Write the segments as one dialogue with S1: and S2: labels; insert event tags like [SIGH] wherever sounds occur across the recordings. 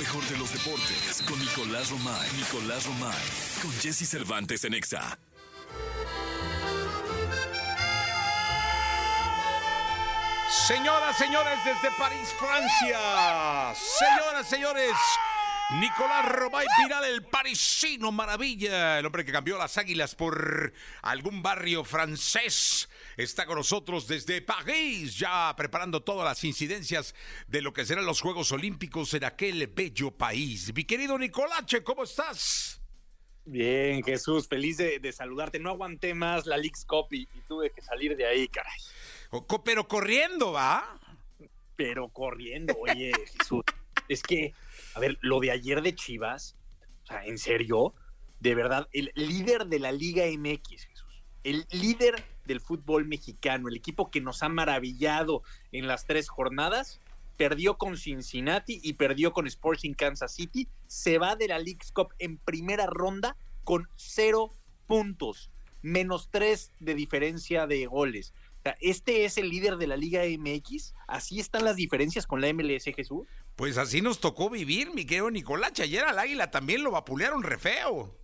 S1: mejor de los deportes con Nicolás Romay. Nicolás Romay. Con Jesse Cervantes en Exa.
S2: Señoras, señores, desde París, Francia. Señoras, señores. Nicolás Romay Piral, el parisino maravilla, el hombre que cambió las águilas por algún barrio francés, está con nosotros desde París, ya preparando todas las incidencias de lo que serán los Juegos Olímpicos en aquel bello país. Mi querido Nicolache, ¿cómo estás?
S3: Bien, Jesús, feliz de, de saludarte. No aguanté más la League's Cup y, y tuve que salir de ahí, caray.
S2: Pero corriendo, ¿va?
S3: Pero corriendo, oye, Jesús. Es que, a ver, lo de ayer de Chivas, o sea, en serio, de verdad, el líder de la Liga MX, Jesús, el líder del fútbol mexicano, el equipo que nos ha maravillado en las tres jornadas, perdió con Cincinnati y perdió con Sporting Kansas City, se va de la League's Cup en primera ronda con cero puntos, menos tres de diferencia de goles. O sea, este es el líder de la Liga MX. Así están las diferencias con la MLS, Jesús.
S2: Pues así nos tocó vivir, mi querido Nicolache. Ayer al águila también lo vapulearon re feo.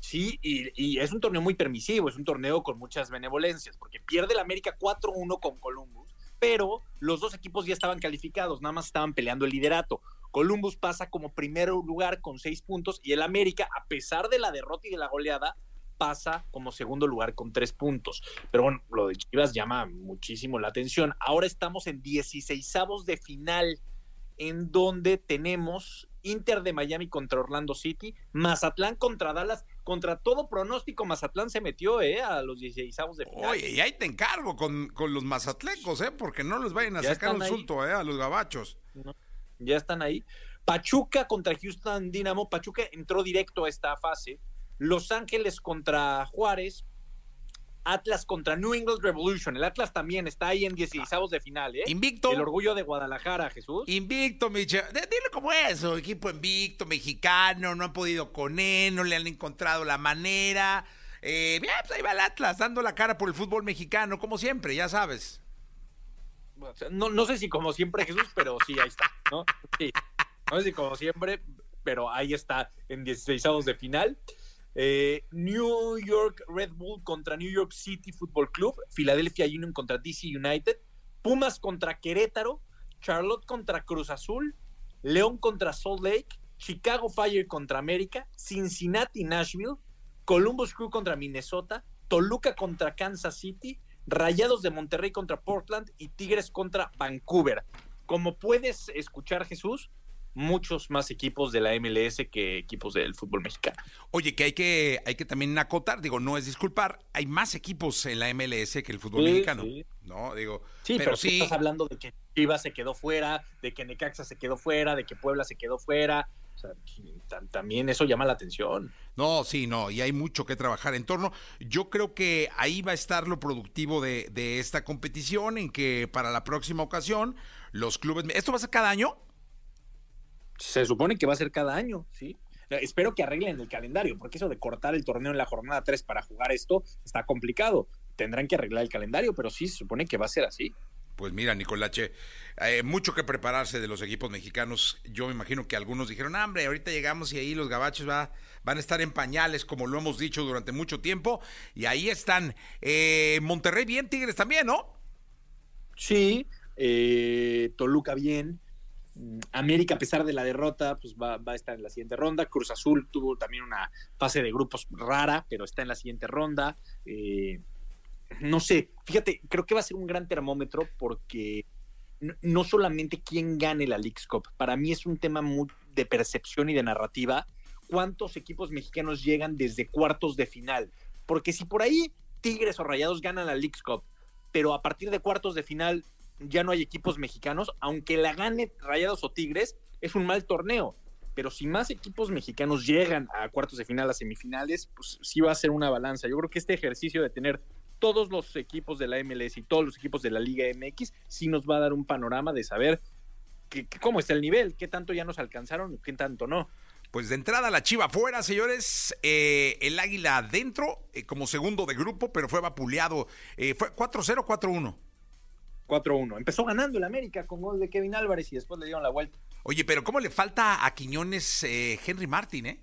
S3: Sí, y, es un torneo muy permisivo, es un torneo con muchas benevolencias, porque pierde el América 4-1 con Columbus, pero los dos equipos ya estaban calificados, nada más estaban peleando el liderato. Columbus pasa como primer lugar con seis puntos y el América, a pesar de la derrota y de la goleada, pasa como segundo lugar con tres puntos. Pero bueno, lo de Chivas llama muchísimo la atención. Ahora estamos en 16 de final, en donde tenemos Inter de Miami contra Orlando City, Mazatlán contra Dallas, contra todo pronóstico, Mazatlán se metió eh, a los 16 de final.
S2: Oye, y ahí te encargo con, con los mazatlecos, ¿eh? Porque no les vayan a
S3: Ya
S2: sacar un sulto, ¿eh? A los gabachos.
S3: ya están ahí. Pachuca contra Houston Dynamo. Pachuca entró directo a esta fase. Los Ángeles contra Juárez. Atlas contra New England Revolution. El Atlas también está ahí en 16 de final, ¿eh?
S2: Invicto.
S3: El orgullo de Guadalajara, Jesús.
S2: Invicto, Micha. De- Dile como eso, equipo invicto, mexicano, no han podido con él, no le han encontrado la manera. Eh, bien, pues ahí va el Atlas, dando la cara por el fútbol mexicano, como siempre, ya sabes.
S3: No sé si como siempre, Jesús, pero sí, ahí está, ¿no? Sí. No sé si como siempre, pero ahí está en 16 de final. Eh, New York Red Bull contra New York City Football Club, Philadelphia Union contra DC United, Pumas contra Querétaro, Charlotte contra Cruz Azul, León contra Salt Lake, Chicago Fire contra América, Cincinnati Nashville, Columbus Crew contra Minnesota, Toluca contra Kansas City, Rayados de Monterrey contra Portland. Y Tigres contra Vancouver. Como puedes escuchar, Jesús, muchos más equipos de la MLS que equipos del fútbol mexicano.
S2: Oye, que hay que, hay que también acotar, digo, no es disculpar, hay más equipos en la MLS que el fútbol
S3: Sí,
S2: mexicano.
S3: sí.
S2: No, digo,
S3: Sí, pero,
S2: sí.
S3: estás hablando de que Chivas se quedó fuera, de que Necaxa se quedó fuera, de que Puebla se quedó fuera. O sea, tam- también eso llama la atención.
S2: No, sí, no, y hay mucho que trabajar en torno. Yo creo que ahí va a estar lo productivo de, de esta competición, en que para la próxima ocasión los clubes... ¿Esto va a ser cada año?
S3: Se supone que va a ser cada año, ¿sí? Eh, Espero que arreglen el calendario, porque eso de cortar el torneo en la jornada 3 para jugar esto está complicado. Tendrán que arreglar el calendario, pero sí se supone que va a ser así.
S2: Pues mira, Nicolache, eh, mucho que prepararse de los equipos mexicanos. Yo me imagino que algunos dijeron, "Ah, hombre, ahorita llegamos y ahí los gabachos va, van a estar en pañales, como lo hemos dicho durante mucho tiempo. Y ahí están. Eh, Monterrey bien, Tigres también, ¿no?
S3: Sí, eh, Toluca bien. América, a pesar de la derrota, pues va, va a estar en la siguiente ronda. Cruz Azul tuvo también una fase de grupos rara, pero está en la siguiente ronda. Eh, no sé, fíjate, creo que va a ser un gran termómetro porque no, solamente quién gane la League's Cup, para mí es un tema de percepción y de narrativa. ¿Cuántos equipos mexicanos llegan desde cuartos de final? Porque si por ahí Tigres o Rayados ganan la League's Cup, pero a partir de cuartos de final ya no hay equipos mexicanos, aunque la gane Rayados o Tigres, es un mal torneo. Pero si más equipos mexicanos llegan a cuartos de final, a semifinales, pues sí va a ser una balanza. Yo creo que este ejercicio de tener todos los equipos de la MLS y todos los equipos de la Liga MX sí nos va a dar un panorama de saber que- cómo está el nivel, qué tanto ya nos alcanzaron y qué tanto no.
S2: Pues de entrada la Chiva fuera, señores. Eh, el Águila adentro, eh, como segundo de grupo, pero fue vapuleado. Eh, fue 4-0, 4-1.
S3: 4-1. Empezó ganando el América con gol de Kevin Álvarez y después le dieron la vuelta.
S2: Oye, pero ¿cómo le falta a Quiñones eh, Henry Martin, eh?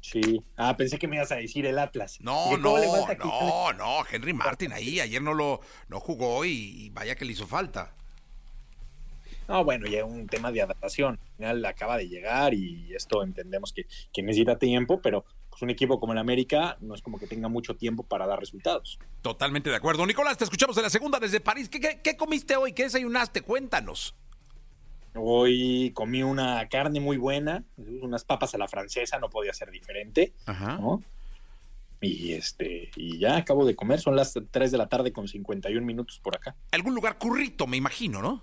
S3: Sí. Ah, pensé que me ibas a decir el Atlas.
S2: No,
S3: Dije, ¿cómo
S2: no, no, no, Henry Martin ahí, ayer no lo no jugó y, y vaya que le hizo falta.
S3: No, bueno, ya un tema de adaptación. Al final acaba de llegar y esto entendemos que, que necesita tiempo, pero pues un equipo como el América no es como que tenga mucho tiempo para dar resultados.
S2: Totalmente de acuerdo. Nicolás, te escuchamos en la segunda desde París. ¿Qué, qué, qué comiste hoy? ¿Qué desayunaste? Cuéntanos.
S3: Hoy comí una carne muy buena, unas papas a la francesa, no podía ser diferente,
S2: Ajá.
S3: ¿no? Y este, y ya acabo de comer, son las 3 de la tarde con 51 minutos por acá.
S2: Algún lugar currito, me imagino, ¿no?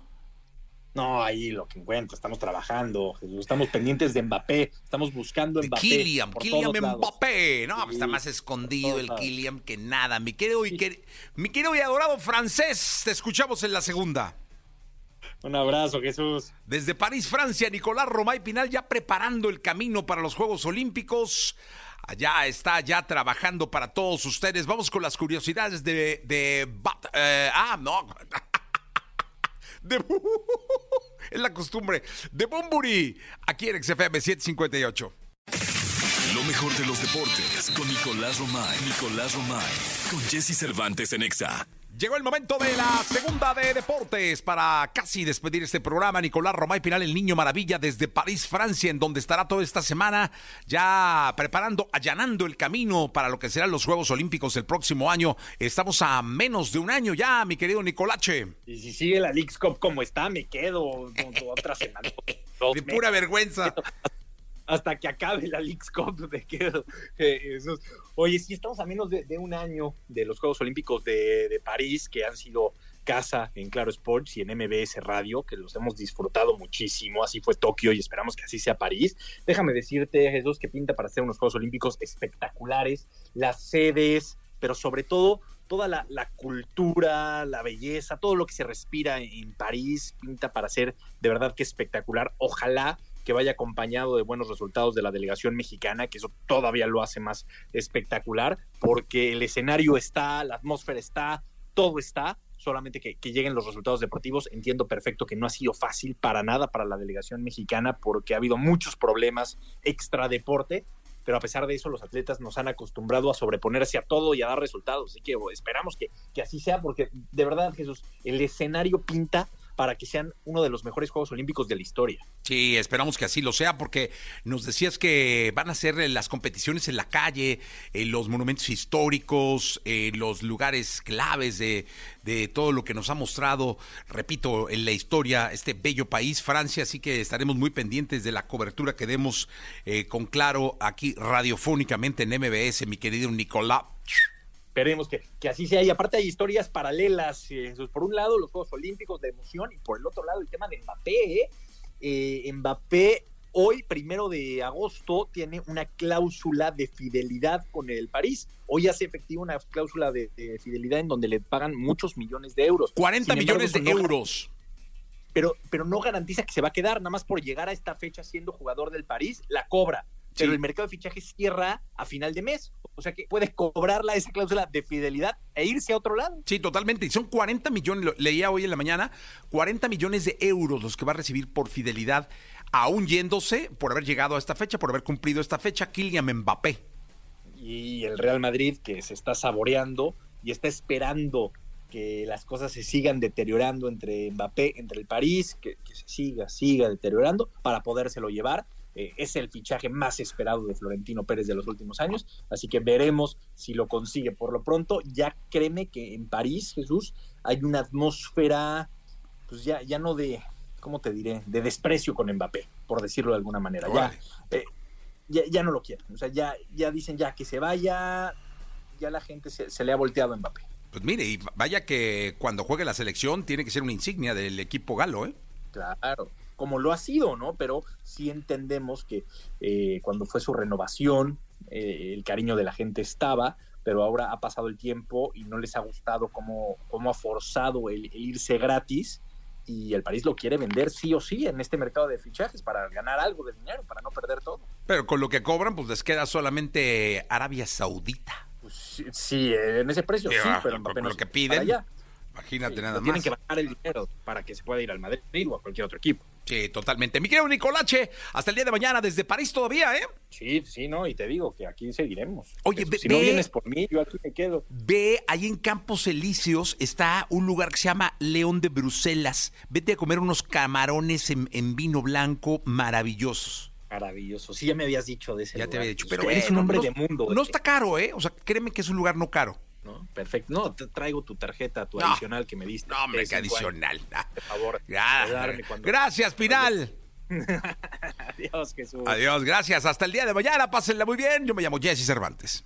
S3: No, ahí lo que encuentro, estamos trabajando, estamos pendientes de Mbappé, estamos buscando
S2: De
S3: Mbappé. Por
S2: Kylian
S3: todos lados.
S2: Mbappé. No,
S3: Sí,
S2: pues está más escondido el
S3: lados.
S2: Kylian que nada. Mi querido, y quer- mi querido y adorado francés, te escuchamos en la segunda.
S3: Un abrazo, Jesús.
S2: Desde París, Francia, Nicolás Romay Pinal ya preparando el camino para los Juegos Olímpicos. Allá está, ya trabajando para todos ustedes. Vamos con las curiosidades de... de eh, ah, no. De, [LAUGHS] es la costumbre. De Bumburi, aquí en XFM 758.
S1: Lo mejor de los deportes con Nicolás Romay. Nicolás Romay. Con Jesse Cervantes en Exa.
S2: Llegó el momento de la segunda de deportes para casi despedir este programa. Nicolás Romay Pinal, el niño maravilla, desde París, Francia, en donde estará toda esta semana ya preparando, allanando el camino para lo que serán los Juegos Olímpicos el próximo año. Estamos a menos de un año ya, mi querido Nicolache.
S3: Y si sigue la Leagues Cup como está, me quedo otra semana. [LAUGHS]
S2: De pura vergüenza.
S3: Hasta que acabe la Leagues Cup me quedo. Eh. Oye, sí, estamos a menos de, un año de los Juegos Olímpicos de, París, que han sido casa en Claro Sports y en MBS Radio, que los hemos disfrutado muchísimo. Así fue Tokio y esperamos que así sea París. Déjame decirte, Jesús, que pinta para hacer unos Juegos Olímpicos espectaculares, las sedes, pero sobre todo toda la, la cultura, la belleza, todo lo que se respira en, en París, pinta para ser de verdad que espectacular. Ojalá que vaya acompañado de buenos resultados de la delegación mexicana, que eso todavía lo hace más espectacular, porque el escenario está, la atmósfera está, todo está, solamente que, lleguen los resultados deportivos. Entiendo perfecto que no ha sido fácil para nada para la delegación mexicana, porque ha habido muchos problemas extra deporte, pero a pesar de eso los atletas nos han acostumbrado a sobreponerse a todo y a dar resultados. Así que esperamos que, que así sea, porque de verdad, Jesús, el escenario pinta para que sean uno de los mejores Juegos Olímpicos de la historia.
S2: Sí, esperamos que así lo sea, porque nos decías que van a ser eh, las competiciones en la calle, en los monumentos históricos, en los lugares claves de, de todo lo que nos ha mostrado, repito, en la historia, este bello país, Francia, así que estaremos muy pendientes de la cobertura que demos eh, con claro aquí radiofónicamente en MBS, mi querido Nicolás.
S3: Esperemos que, que así sea. Y aparte hay historias paralelas. eh, por un lado, los Juegos Olímpicos de emoción y por el otro lado, el tema de Mbappé. ¿eh? Eh, Mbappé hoy, primero de agosto, tiene una cláusula de fidelidad con el París. Hoy hace efectiva una cláusula de, de fidelidad en donde le pagan muchos millones de euros.
S2: 40
S3: Sin embargo,
S2: millones de
S3: no-
S2: euros.
S3: Pero, pero no garantiza que se va a quedar, nada más por llegar a esta fecha siendo jugador del París, la cobra. Pero el mercado de fichajes cierra a final de mes. O sea que puede cobrarla esa cláusula de fidelidad e irse a otro lado.
S2: Sí, totalmente. Y son 40 millones, lo leía hoy en la mañana, 40 millones de euros los que va a recibir por fidelidad, aún yéndose por haber llegado a esta fecha, por haber cumplido esta fecha, Kylian Mbappé.
S3: y el Real Madrid que se está saboreando y está esperando que las cosas se sigan deteriorando entre Mbappé, entre el París, que, que se siga, siga deteriorando para podérselo llevar. Eh, es el fichaje más esperado de Florentino Pérez de los últimos años, así que veremos si lo consigue. Por lo pronto, ya créeme que en París, Jesús, hay una atmósfera, pues ya, ya no de, ¿cómo te diré? De desprecio con Mbappé, por decirlo de alguna manera. Ya, eh, ya, ya no lo quieren. O sea, ya, ya dicen ya que se vaya, ya la gente se, se le ha volteado a Mbappé.
S2: Pues mire, y vaya que cuando juegue la selección tiene que ser una insignia del equipo galo, ¿eh?
S3: Claro, como lo ha sido, ¿no? Pero sí entendemos que eh, cuando fue su renovación, eh, el cariño de la gente estaba, pero ahora ha pasado el tiempo y no les ha gustado cómo, cómo ha forzado el, el irse gratis y el París lo quiere vender sí o sí en este mercado de fichajes para ganar algo de dinero, para no perder todo.
S2: Pero con lo que cobran, pues les queda solamente Arabia Saudita.
S3: Pues sí, sí, en ese precio
S2: Sí,
S3: sí, pero
S2: con- lo que piden.
S3: para allá.
S2: Imagínate
S3: Sí,
S2: nada más.
S3: Tienen que bajar el dinero para que se pueda ir al Madrid o a cualquier otro equipo.
S2: Sí, totalmente. Mi querido Nicolache, hasta el día de mañana desde París todavía, ¿eh?
S3: Sí, sí, no, y te digo que aquí seguiremos.
S2: Oye,
S3: Eso,
S2: ve-
S3: si no
S2: ve-
S3: vienes por mí, yo aquí me quedo.
S2: Ve, ahí en Campos Elíseos está un lugar que se llama León de Bruselas. Vete a comer unos camarones en, en vino blanco maravillosos.
S3: Maravilloso. Sí, ya me habías dicho de ese
S2: Ya te
S3: lugar.
S2: había dicho,
S3: Es
S2: pero
S3: que eres un hombre
S2: no-
S3: de mundo.
S2: No
S3: güey.
S2: está caro, ¿eh? O sea, créeme que es un lugar no caro.
S3: ¿No? Perfecto. No, te traigo tu tarjeta, tu
S2: No.
S3: adicional que me diste.
S2: No, hombre,
S3: años,
S2: adicional.
S3: Por favor. [LAUGHS]
S2: gra-
S3: de darme cuando-
S2: Gracias, Pinal. [LAUGHS]
S3: Adiós, Jesús.
S2: Adiós, gracias. Hasta el día de mañana. Pásenla muy bien. Yo me llamo Jesse Cervantes.